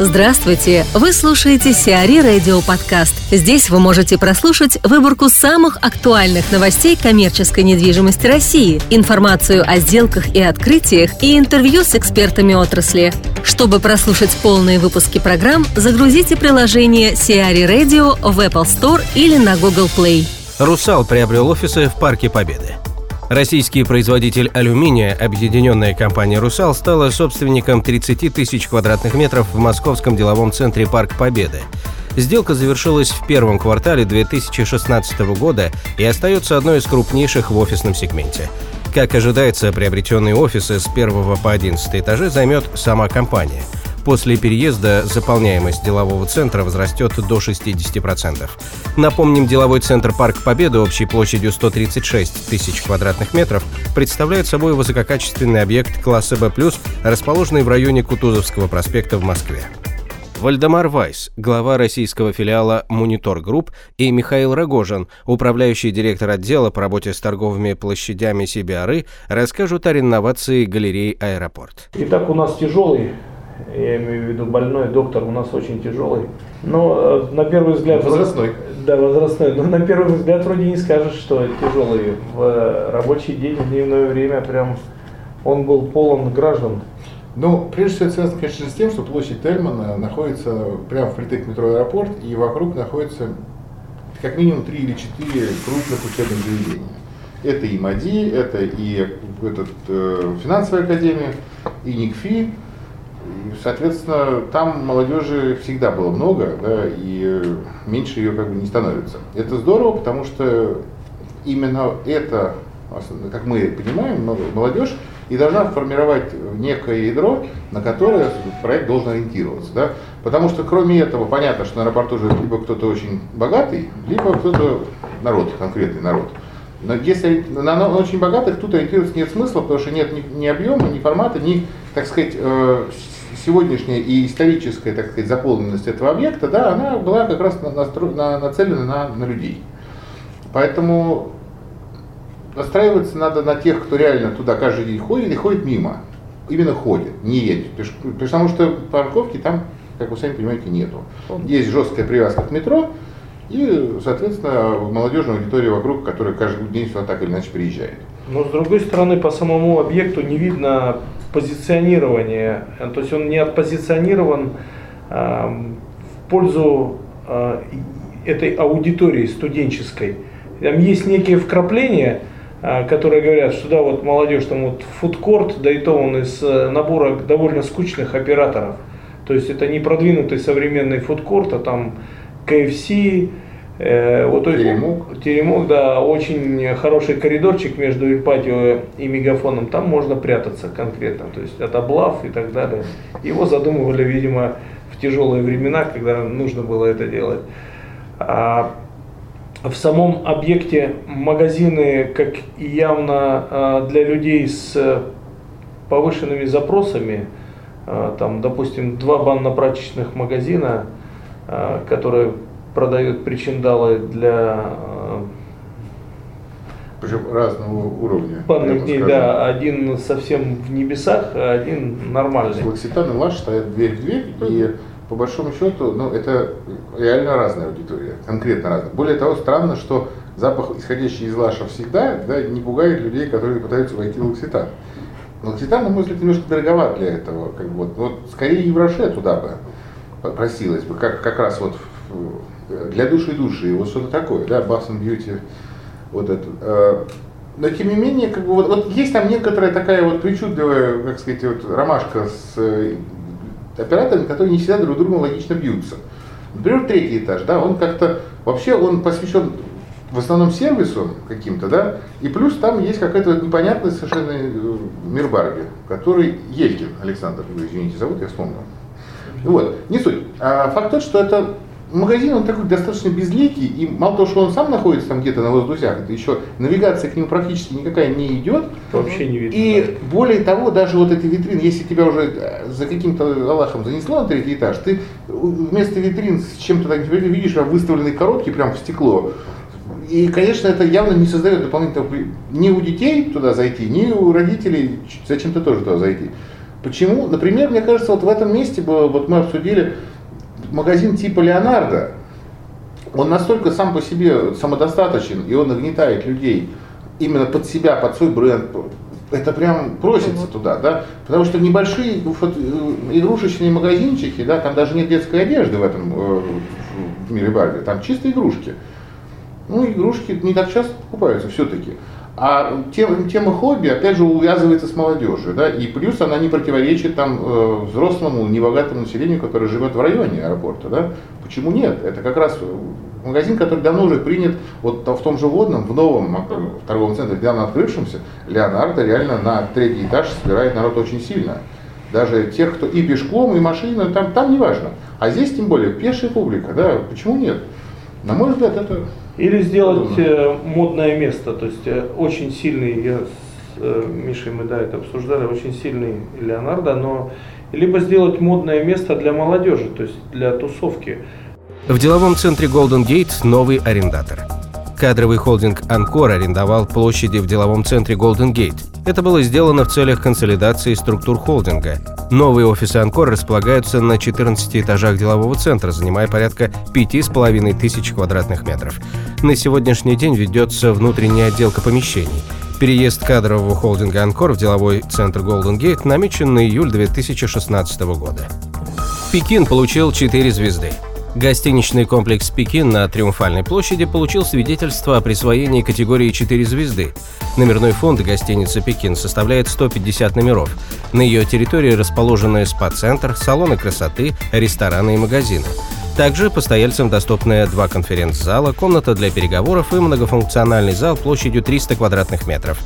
Здравствуйте! Вы слушаете Сиари Радио Подкаст. Здесь вы можете прослушать выборку самых актуальных новостей коммерческой недвижимости России, информацию о сделках и открытиях и интервью с экспертами отрасли. Чтобы прослушать полные выпуски программ, загрузите приложение Сиари Radio в Apple Store или на Google Play. «Русал» приобрел офисы в Парке Победы. Российский производитель алюминия, объединенная компания «Русал», стала собственником 30 тысяч квадратных метров в московском деловом центре «Парк Победы». Сделка завершилась в первом квартале 2016 года и остается одной из крупнейших в офисном сегменте. Как ожидается, приобретенные офисы с 1 по 11 этажи займет сама компания – После переезда заполняемость делового центра возрастет до 60%. Напомним, деловой центр Парк Победы общей площадью 136 тысяч квадратных метров представляет собой высококачественный объект класса B+, расположенный в районе Кутузовского проспекта в Москве. Вальдемар Вайс, глава российского филиала «Munitor Gruppe», и Михаил Рогожин, управляющий директор отдела по работе с торговыми площадями CBRE, расскажут о реновации галереи «Аэропорт». Итак, у нас тяжелый я имею в виду больной доктор у нас очень тяжелый. Но э, на первый взгляд... Возрастной. Да, возрастной. Но на первый взгляд вроде не скажешь, что тяжелый. В рабочий день, в дневное время прям он был полон граждан. Ну, прежде всего, это связано, конечно, с тем, что площадь Тельмана находится прямо впритык метро аэропорт, и вокруг находится как минимум три или четыре крупных учебных заведения. Это и МАДИ, это и этот, э, финансовая академия, и НИКФИ, соответственно, там молодежи всегда было много, да, и меньше ее как бы не становится. Это здорово, потому что именно это, как мы понимаем, молодежь и должна формировать некое ядро, на которое проект должен ориентироваться. Да? Потому что кроме этого, понятно, что на аэропорту же либо кто-то очень богатый, либо кто-то народ, конкретный народ. Но если на, на очень богатых тут ориентироваться нет смысла, потому что нет ни, ни объема, ни формата, ни, так сказать, э, сегодняшняя и историческая, так сказать, заполненность этого объекта, да, она была как раз настро... на, нацелена на, на людей. Поэтому настраиваться надо на тех, кто реально туда каждый день ходит и ходит мимо. Именно ходит, не едет. Потому что парковки там, как вы сами понимаете, нету. Есть жесткая привязка к метро, и, соответственно, молодежная аудитория вокруг, которая каждый день сюда так или иначе приезжает. Но с другой стороны, по самому объекту не видно позиционирования. То есть он не отпозиционирован э, в пользу э, этой аудитории студенческой. Там есть некие вкрапления, э, которые говорят, что да, вот молодежь, там вот фудкорт, да и то он из э, набора довольно скучных операторов. То есть это не продвинутый современный фудкорт, а там KFC, Э, вот теремок. Теремок, да, очень хороший коридорчик между Ильпатио и Мегафоном. Там можно прятаться конкретно, то есть от облав и так далее. Его задумывали, видимо, в тяжелые времена, когда нужно было это делать. А в самом объекте магазины, как и явно а, для людей с повышенными запросами, а, там, допустим, два банно-прачечных магазина, а, которые продают причиндалы для э, причем разного уровня. Банных дней, да, один совсем в небесах, а один нормальный. Лакситан и Лаш стоят дверь в дверь, и по большому счету, ну, это реально разная аудитория, конкретно разная. Более того, странно, что запах, исходящий из Лаша всегда, да, не пугает людей, которые пытаются войти в Лакситан. Лакситан, на мой взгляд, немножко дороговат для этого. Как бы, вот, вот скорее Евроше туда бы просилась бы, как, как раз вот для души души, вот что-то такое, да, Bath and Beauty, вот это. Э, но тем не менее, как бы вот, вот есть там некоторая такая вот причудливая, как сказать, вот ромашка с э, операторами, которые не всегда друг другу логично бьются. Например, третий этаж, да, он как-то, вообще он посвящен в основном сервису каким-то, да, и плюс там есть какая-то непонятная совершенно э, мир Барби, который Елькин Александр, извините, зовут, я вспомнил. Вот, не суть. А факт тот, что это магазин, он такой достаточно безликий, и мало того, что он сам находится там где-то на воздухах, это еще навигация к нему практически никакая не идет. Вообще не видно. И да. более того, даже вот эти витрины, если тебя уже э, за каким-то Аллахом занесло на третий этаж, ты вместо витрин с чем-то так видишь выставленные коробки прямо в стекло. И, конечно, это явно не создает дополнительного ни у детей туда зайти, ни у родителей зачем-то тоже туда зайти. Почему? Например, мне кажется, вот в этом месте было, вот мы обсудили магазин типа Леонардо, он настолько сам по себе самодостаточен, и он нагнетает людей именно под себя, под свой бренд, это прям просится туда, да, потому что небольшие вот, э, игрушечные магазинчики, да, там даже нет детской одежды в этом э, в мире Барби, там чисто игрушки. Ну, игрушки не так часто покупаются все-таки. А тема, тема хобби, опять же, увязывается с молодежью, да, и плюс она не противоречит там э, взрослому, небогатому населению, которое живет в районе аэропорта, да. Почему нет? Это как раз магазин, который давно уже принят вот в том же водном, в новом в торговом центре, недавно открывшемся, Леонардо реально на третий этаж собирает народ очень сильно. Даже тех, кто и пешком, и машина, там, там не важно. А здесь тем более пешая публика, да, почему нет? На мой взгляд, это или сделать э, модное место, то есть э, очень сильный, я с э, Мишей мы да, это обсуждали, очень сильный Леонардо, но либо сделать модное место для молодежи, то есть для тусовки. В деловом центре Golden Gate новый арендатор. Кадровый холдинг «Анкор» арендовал площади в деловом центре Golden Gate. Это было сделано в целях консолидации структур холдинга. Новые офисы «Анкор» располагаются на 14 этажах делового центра, занимая порядка 5,5 тысяч квадратных метров. На сегодняшний день ведется внутренняя отделка помещений. Переезд кадрового холдинга «Анкор» в деловой центр Golden Gate намечен на июль 2016 года. Пекин получил 4 звезды. Гостиничный комплекс «Пекин» на Триумфальной площади получил свидетельство о присвоении категории 4 звезды. Номерной фонд гостиницы «Пекин» составляет 150 номеров. На ее территории расположены спа-центр, салоны красоты, рестораны и магазины. Также постояльцам доступны два конференц-зала, комната для переговоров и многофункциональный зал площадью 300 квадратных метров.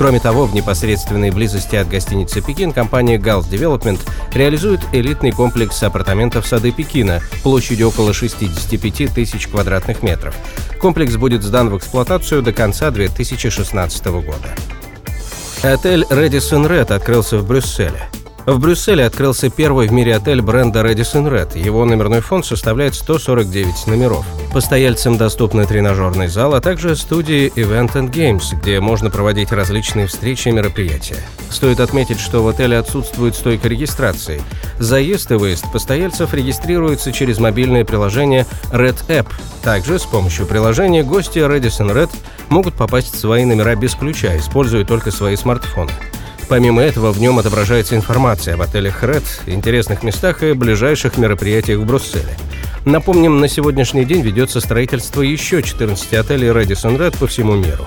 Кроме того, в непосредственной близости от гостиницы «Пекин» компания Gals Development реализует элитный комплекс апартаментов «Сады Пекина» площадью около 65 тысяч квадратных метров. Комплекс будет сдан в эксплуатацию до конца 2016 года. Отель Radisson Red открылся в Брюсселе. В Брюсселе открылся первый в мире отель бренда Radisson Red. Его номерной фонд составляет 149 номеров. Постояльцам доступны тренажерный зал, а также студии Event and Games, где можно проводить различные встречи и мероприятия. Стоит отметить, что в отеле отсутствует стойка регистрации. Заезд и выезд постояльцев регистрируется через мобильное приложение Red App. Также с помощью приложения гости Radisson Red могут попасть в свои номера без ключа, используя только свои смартфоны. Помимо этого, в нем отображается информация об отелях Red, интересных местах и ближайших мероприятиях в Брюсселе. Напомним, на сегодняшний день ведется строительство еще 14 отелей Radisson Red по всему миру.